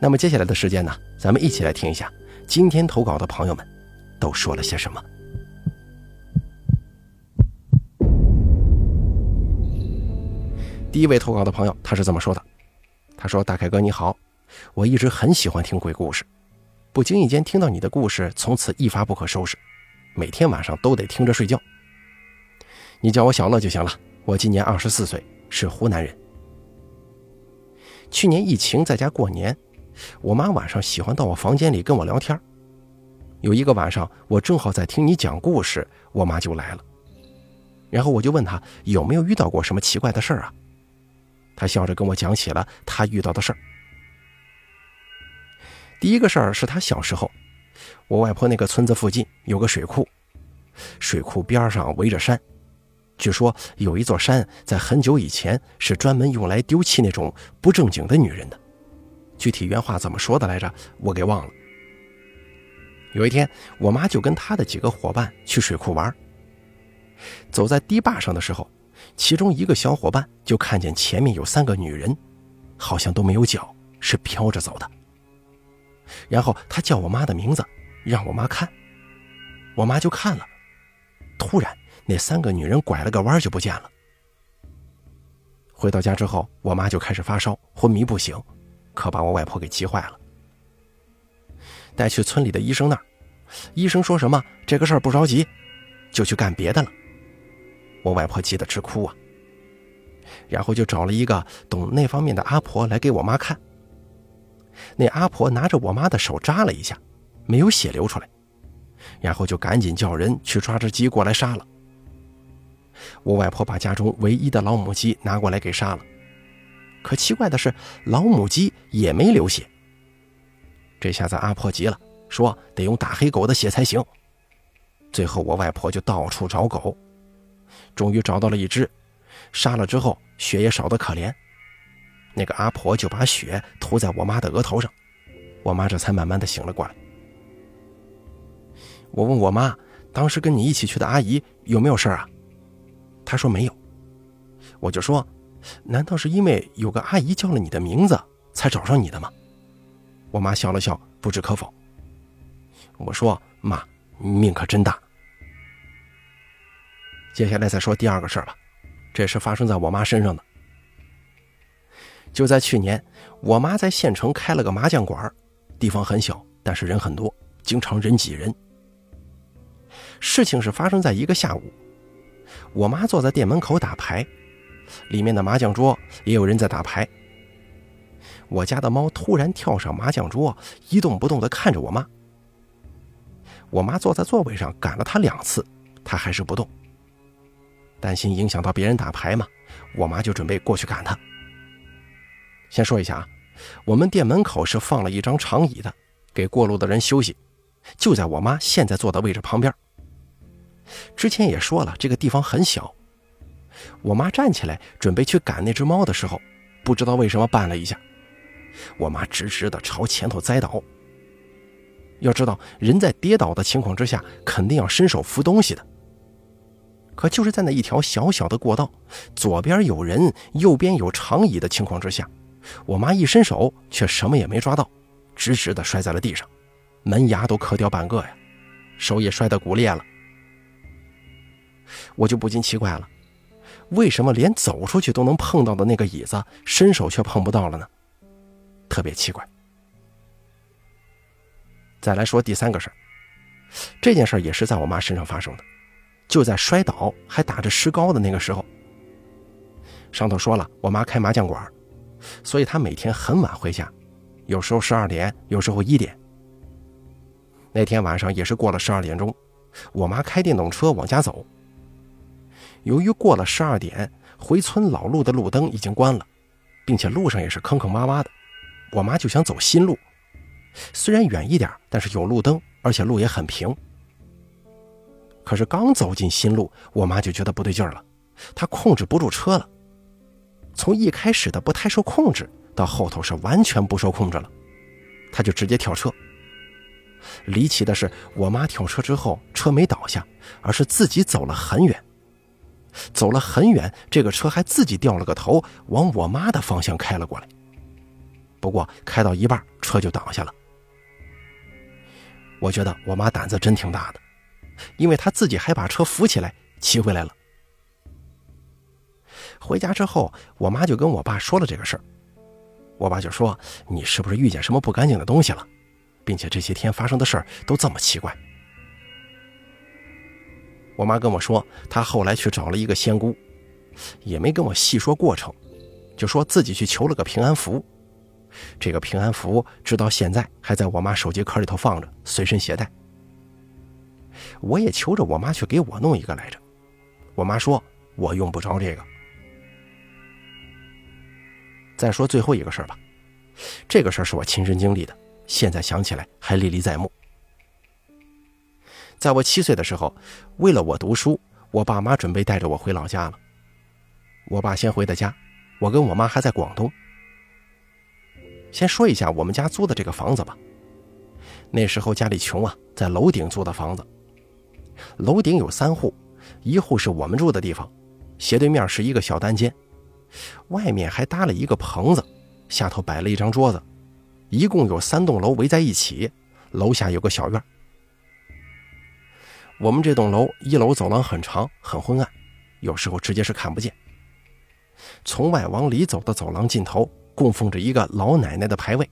那么接下来的时间呢，咱们一起来听一下今天投稿的朋友们都说了些什么。第一位投稿的朋友，他是这么说的：“他说，大凯哥你好，我一直很喜欢听鬼故事，不经意间听到你的故事，从此一发不可收拾，每天晚上都得听着睡觉。你叫我小乐就行了，我今年二十四岁，是湖南人。去年疫情在家过年。”我妈晚上喜欢到我房间里跟我聊天。有一个晚上，我正好在听你讲故事，我妈就来了。然后我就问她有没有遇到过什么奇怪的事儿啊？她笑着跟我讲起了她遇到的事儿。第一个事儿是她小时候，我外婆那个村子附近有个水库，水库边上围着山，据说有一座山在很久以前是专门用来丢弃那种不正经的女人的。具体原话怎么说的来着？我给忘了。有一天，我妈就跟她的几个伙伴去水库玩。走在堤坝上的时候，其中一个小伙伴就看见前面有三个女人，好像都没有脚，是飘着走的。然后他叫我妈的名字，让我妈看。我妈就看了。突然，那三个女人拐了个弯就不见了。回到家之后，我妈就开始发烧，昏迷不醒。可把我外婆给急坏了，带去村里的医生那儿，医生说什么这个事儿不着急，就去干别的了。我外婆急得直哭啊，然后就找了一个懂那方面的阿婆来给我妈看。那阿婆拿着我妈的手扎了一下，没有血流出来，然后就赶紧叫人去抓只鸡过来杀了。我外婆把家中唯一的老母鸡拿过来给杀了。可奇怪的是，老母鸡也没流血。这下子阿婆急了，说得用大黑狗的血才行。最后我外婆就到处找狗，终于找到了一只，杀了之后血也少得可怜。那个阿婆就把血涂在我妈的额头上，我妈这才慢慢的醒了过来。我问我妈，当时跟你一起去的阿姨有没有事啊？她说没有。我就说。难道是因为有个阿姨叫了你的名字才找上你的吗？我妈笑了笑，不置可否。我说：“妈，命可真大。”接下来再说第二个事儿吧，这是发生在我妈身上的。就在去年，我妈在县城开了个麻将馆，地方很小，但是人很多，经常人挤人。事情是发生在一个下午，我妈坐在店门口打牌。里面的麻将桌也有人在打牌。我家的猫突然跳上麻将桌，一动不动地看着我妈。我妈坐在座位上赶了它两次，它还是不动。担心影响到别人打牌嘛，我妈就准备过去赶它。先说一下啊，我们店门口是放了一张长椅的，给过路的人休息，就在我妈现在坐的位置旁边。之前也说了，这个地方很小。我妈站起来准备去赶那只猫的时候，不知道为什么绊了一下，我妈直直的朝前头栽倒。要知道，人在跌倒的情况之下，肯定要伸手扶东西的。可就是在那一条小小的过道，左边有人，右边有长椅的情况之下，我妈一伸手却什么也没抓到，直直的摔在了地上，门牙都磕掉半个呀，手也摔得骨裂了。我就不禁奇怪了。为什么连走出去都能碰到的那个椅子，伸手却碰不到了呢？特别奇怪。再来说第三个事儿，这件事儿也是在我妈身上发生的，就在摔倒还打着石膏的那个时候。上头说了，我妈开麻将馆，所以她每天很晚回家，有时候十二点，有时候一点。那天晚上也是过了十二点钟，我妈开电动车往家走。由于过了十二点，回村老路的路灯已经关了，并且路上也是坑坑洼洼的，我妈就想走新路，虽然远一点，但是有路灯，而且路也很平。可是刚走进新路，我妈就觉得不对劲儿了，她控制不住车了。从一开始的不太受控制，到后头是完全不受控制了，她就直接跳车。离奇的是，我妈跳车之后，车没倒下，而是自己走了很远。走了很远，这个车还自己掉了个头，往我妈的方向开了过来。不过开到一半，车就倒下了。我觉得我妈胆子真挺大的，因为她自己还把车扶起来骑回来了。回家之后，我妈就跟我爸说了这个事儿。我爸就说：“你是不是遇见什么不干净的东西了？并且这些天发生的事儿都这么奇怪。”我妈跟我说，她后来去找了一个仙姑，也没跟我细说过程，就说自己去求了个平安符。这个平安符直到现在还在我妈手机壳里头放着，随身携带。我也求着我妈去给我弄一个来着，我妈说我用不着这个。再说最后一个事儿吧，这个事儿是我亲身经历的，现在想起来还历历在目。在我七岁的时候，为了我读书，我爸妈准备带着我回老家了。我爸先回的家，我跟我妈还在广东。先说一下我们家租的这个房子吧。那时候家里穷啊，在楼顶租的房子。楼顶有三户，一户是我们住的地方，斜对面是一个小单间，外面还搭了一个棚子，下头摆了一张桌子，一共有三栋楼围在一起，楼下有个小院。我们这栋楼一楼走廊很长，很昏暗，有时候直接是看不见。从外往里走的走廊尽头供奉着一个老奶奶的牌位。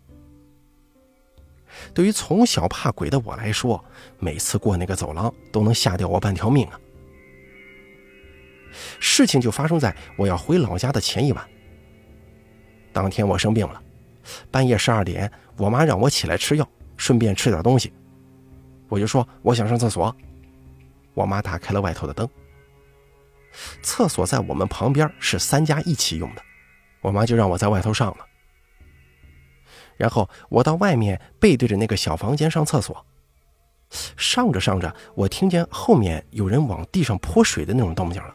对于从小怕鬼的我来说，每次过那个走廊都能吓掉我半条命啊！事情就发生在我要回老家的前一晚。当天我生病了，半夜十二点，我妈让我起来吃药，顺便吃点东西。我就说我想上厕所。我妈打开了外头的灯，厕所在我们旁边，是三家一起用的。我妈就让我在外头上了。然后我到外面背对着那个小房间上厕所，上着上着，我听见后面有人往地上泼水的那种动静了。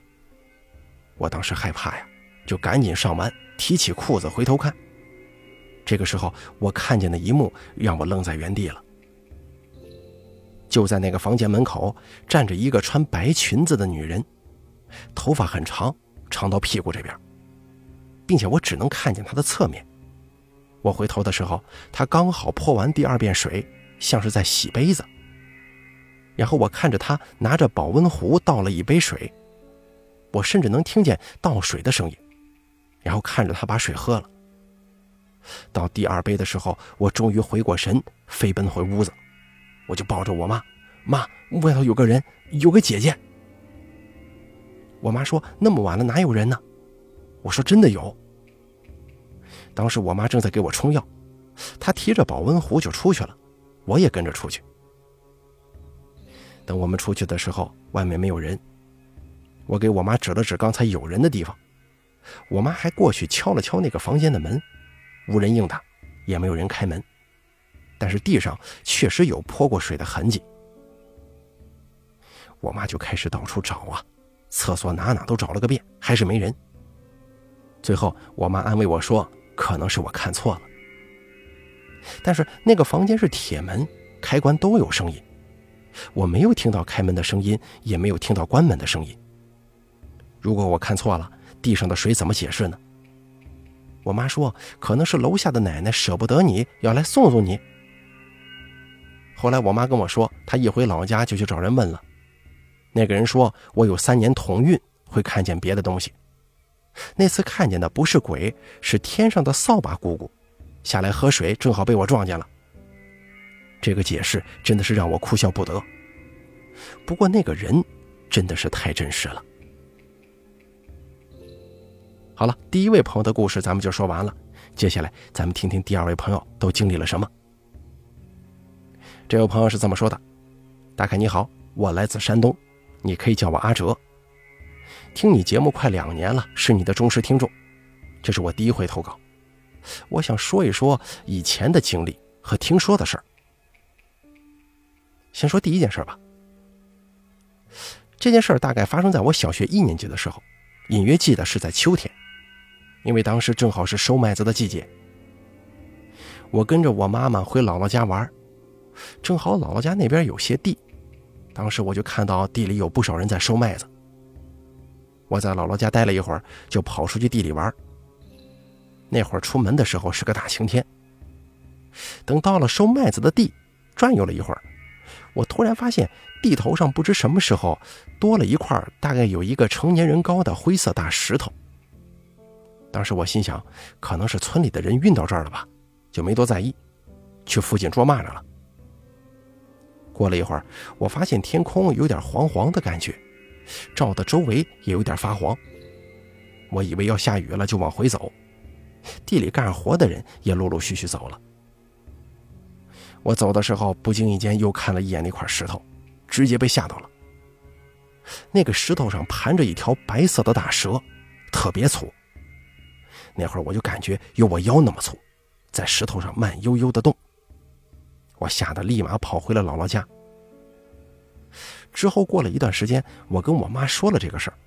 我当时害怕呀，就赶紧上完，提起裤子回头看。这个时候，我看见的一幕让我愣在原地了。就在那个房间门口站着一个穿白裙子的女人，头发很长，长到屁股这边，并且我只能看见她的侧面。我回头的时候，她刚好泼完第二遍水，像是在洗杯子。然后我看着她拿着保温壶倒了一杯水，我甚至能听见倒水的声音，然后看着她把水喝了。到第二杯的时候，我终于回过神，飞奔回屋子。我就抱着我妈，妈，外头有个人，有个姐姐。我妈说：“那么晚了，哪有人呢？”我说：“真的有。”当时我妈正在给我冲药，她提着保温壶就出去了，我也跟着出去。等我们出去的时候，外面没有人。我给我妈指了指刚才有人的地方，我妈还过去敲了敲那个房间的门，无人应答，也没有人开门。但是地上确实有泼过水的痕迹，我妈就开始到处找啊，厕所哪哪都找了个遍，还是没人。最后，我妈安慰我说：“可能是我看错了。”但是那个房间是铁门，开关都有声音，我没有听到开门的声音，也没有听到关门的声音。如果我看错了，地上的水怎么解释呢？我妈说：“可能是楼下的奶奶舍不得你，要来送送你。”后来我妈跟我说，她一回老家就去找人问了，那个人说我有三年同运，会看见别的东西。那次看见的不是鬼，是天上的扫把姑姑，下来喝水，正好被我撞见了。这个解释真的是让我哭笑不得。不过那个人真的是太真实了。好了，第一位朋友的故事咱们就说完了，接下来咱们听听第二位朋友都经历了什么。这位朋友是这么说的：“大凯你好，我来自山东，你可以叫我阿哲。听你节目快两年了，是你的忠实听众，这是我第一回投稿。我想说一说以前的经历和听说的事儿。先说第一件事吧。这件事儿大概发生在我小学一年级的时候，隐约记得是在秋天，因为当时正好是收麦子的季节。我跟着我妈妈回姥姥家玩，正好姥姥家那边有些地，当时我就看到地里有不少人在收麦子。我在姥姥家待了一会儿，就跑出去地里玩。那会儿出门的时候是个大晴天。等到了收麦子的地，转悠了一会儿，我突然发现地头上不知什么时候多了一块大概有一个成年人高的灰色大石头。当时我心想，可能是村里的人运到这儿了吧。就没多在意，去附近捉蚂蚱了。过了一会儿，我发现天空有点黄黄的感觉，照的周围也有点发黄。我以为要下雨了，就往回走。地里干活的人也陆陆续续走了。我走的时候，不经意间又看了一眼那块石头，直接被吓到了。那个石头上盘着一条白色的大蛇，特别粗。那会儿我就感觉有我腰那么粗。在石头上慢悠悠的动，我吓得立马跑回了姥姥家。之后过了一段时间，我跟我妈说了这个事儿。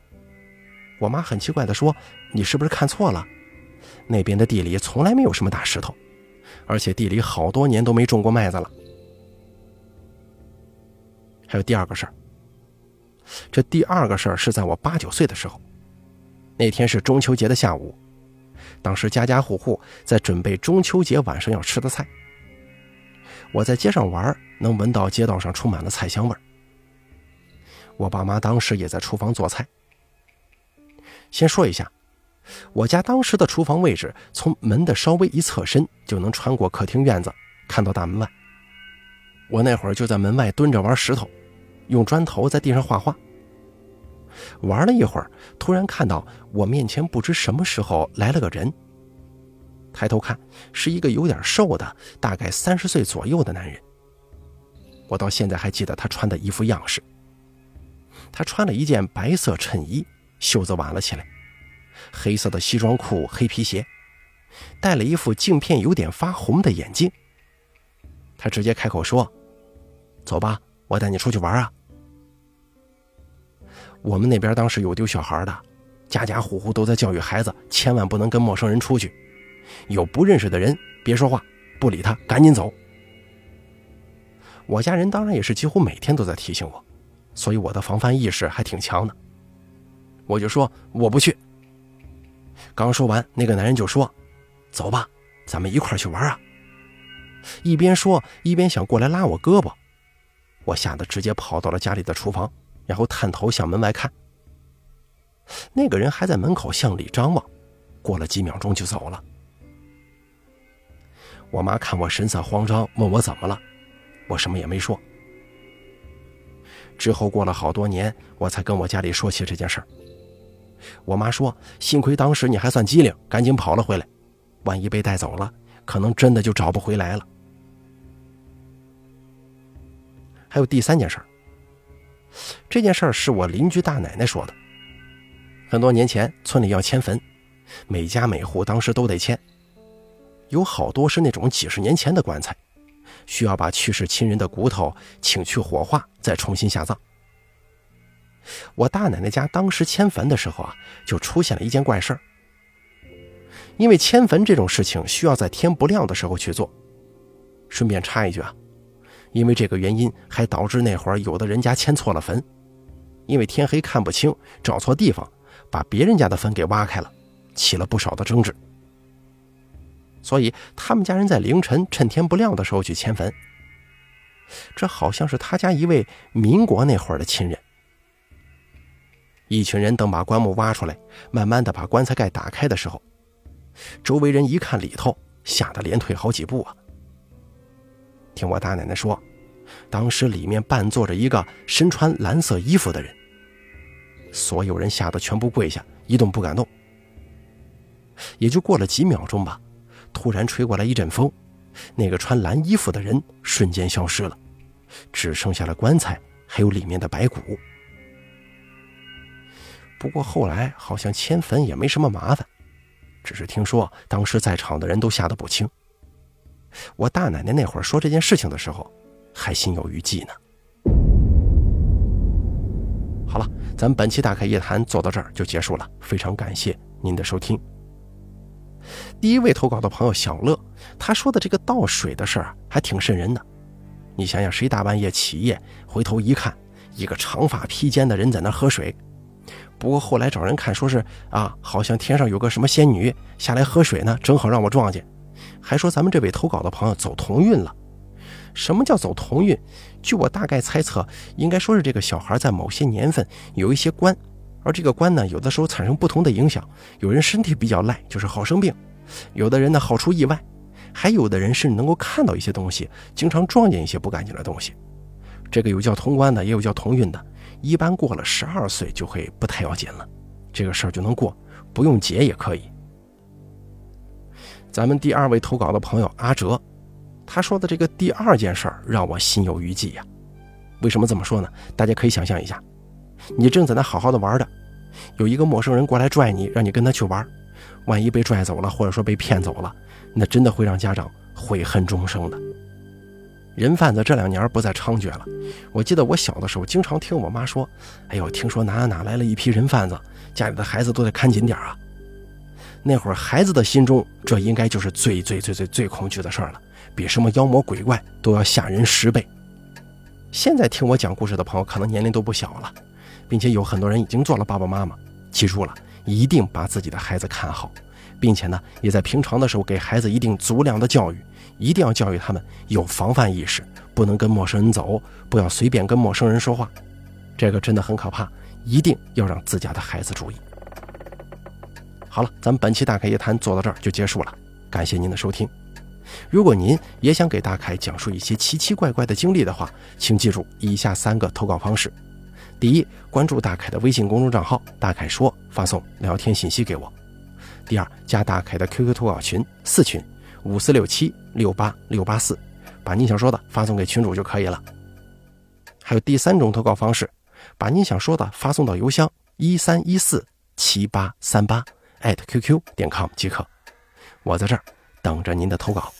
我妈很奇怪的说：“你是不是看错了？那边的地里从来没有什么大石头，而且地里好多年都没种过麦子了。”还有第二个事儿，这第二个事儿是在我八九岁的时候，那天是中秋节的下午。当时家家户户在准备中秋节晚上要吃的菜。我在街上玩，能闻到街道上充满了菜香味儿。我爸妈当时也在厨房做菜。先说一下，我家当时的厨房位置，从门的稍微一侧身就能穿过客厅院子，看到大门外。我那会儿就在门外蹲着玩石头，用砖头在地上画画。玩了一会儿，突然看到我面前不知什么时候来了个人。抬头看，是一个有点瘦的，大概三十岁左右的男人。我到现在还记得他穿的衣服样式。他穿了一件白色衬衣，袖子挽了起来，黑色的西装裤，黑皮鞋，戴了一副镜片有点发红的眼镜。他直接开口说：“走吧，我带你出去玩啊。”我们那边当时有丢小孩的，家家户户都在教育孩子，千万不能跟陌生人出去，有不认识的人别说话，不理他，赶紧走。我家人当然也是几乎每天都在提醒我，所以我的防范意识还挺强的。我就说我不去。刚说完，那个男人就说：“走吧，咱们一块儿去玩啊。”一边说一边想过来拉我胳膊，我吓得直接跑到了家里的厨房。然后探头向门外看，那个人还在门口向里张望，过了几秒钟就走了。我妈看我神色慌张，问我怎么了，我什么也没说。之后过了好多年，我才跟我家里说起这件事儿。我妈说：“幸亏当时你还算机灵，赶紧跑了回来，万一被带走了，可能真的就找不回来了。”还有第三件事儿。这件事儿是我邻居大奶奶说的。很多年前，村里要迁坟，每家每户当时都得迁，有好多是那种几十年前的棺材，需要把去世亲人的骨头请去火化，再重新下葬。我大奶奶家当时迁坟的时候啊，就出现了一件怪事儿。因为迁坟这种事情需要在天不亮的时候去做。顺便插一句啊。因为这个原因，还导致那会儿有的人家迁错了坟，因为天黑看不清，找错地方，把别人家的坟给挖开了，起了不少的争执。所以他们家人在凌晨趁天不亮的时候去迁坟。这好像是他家一位民国那会儿的亲人。一群人等把棺木挖出来，慢慢的把棺材盖打开的时候，周围人一看里头，吓得连退好几步啊。听我大奶奶说，当时里面半坐着一个身穿蓝色衣服的人，所有人吓得全部跪下，一动不敢动。也就过了几秒钟吧，突然吹过来一阵风，那个穿蓝衣服的人瞬间消失了，只剩下了棺材还有里面的白骨。不过后来好像迁坟也没什么麻烦，只是听说当时在场的人都吓得不轻。我大奶奶那会儿说这件事情的时候，还心有余悸呢。好了，咱们本期大开夜谈做到这儿就结束了，非常感谢您的收听。第一位投稿的朋友小乐，他说的这个倒水的事儿还挺瘆人的。你想想，谁大半夜起夜回头一看，一个长发披肩的人在那喝水。不过后来找人看，说是啊，好像天上有个什么仙女下来喝水呢，正好让我撞见。还说咱们这位投稿的朋友走同运了。什么叫走同运？据我大概猜测，应该说是这个小孩在某些年份有一些关，而这个关呢，有的时候产生不同的影响。有人身体比较赖，就是好生病；有的人呢，好出意外。还有的人是能够看到一些东西，经常撞见一些不干净的东西。这个有叫通关的，也有叫同运的。一般过了十二岁就会不太要紧了，这个事儿就能过，不用结也可以。咱们第二位投稿的朋友阿哲，他说的这个第二件事儿让我心有余悸呀。为什么这么说呢？大家可以想象一下，你正在那好好的玩的，有一个陌生人过来拽你，让你跟他去玩，万一被拽走了，或者说被骗走了。那真的会让家长悔恨终生的。人贩子这两年不再猖獗了。我记得我小的时候，经常听我妈说：“哎呦，听说哪哪哪来了一批人贩子，家里的孩子都得看紧点啊。”那会儿孩子的心中，这应该就是最最最最最恐惧的事儿了，比什么妖魔鬼怪都要吓人十倍。现在听我讲故事的朋友，可能年龄都不小了，并且有很多人已经做了爸爸妈妈。记住了，一定把自己的孩子看好。并且呢，也在平常的时候给孩子一定足量的教育，一定要教育他们有防范意识，不能跟陌生人走，不要随便跟陌生人说话，这个真的很可怕，一定要让自家的孩子注意。好了，咱们本期大凯夜谈做到这儿就结束了，感谢您的收听。如果您也想给大凯讲述一些奇奇怪怪的经历的话，请记住以下三个投稿方式：第一，关注大凯的微信公众账号“大凯说”，发送聊天信息给我。第二，加大凯的 QQ 投稿群四群五四六七六八六八四，把你想说的发送给群主就可以了。还有第三种投稿方式，把您想说的发送到邮箱一三一四七八三八艾特 @QQ 点 com 即可。我在这儿等着您的投稿。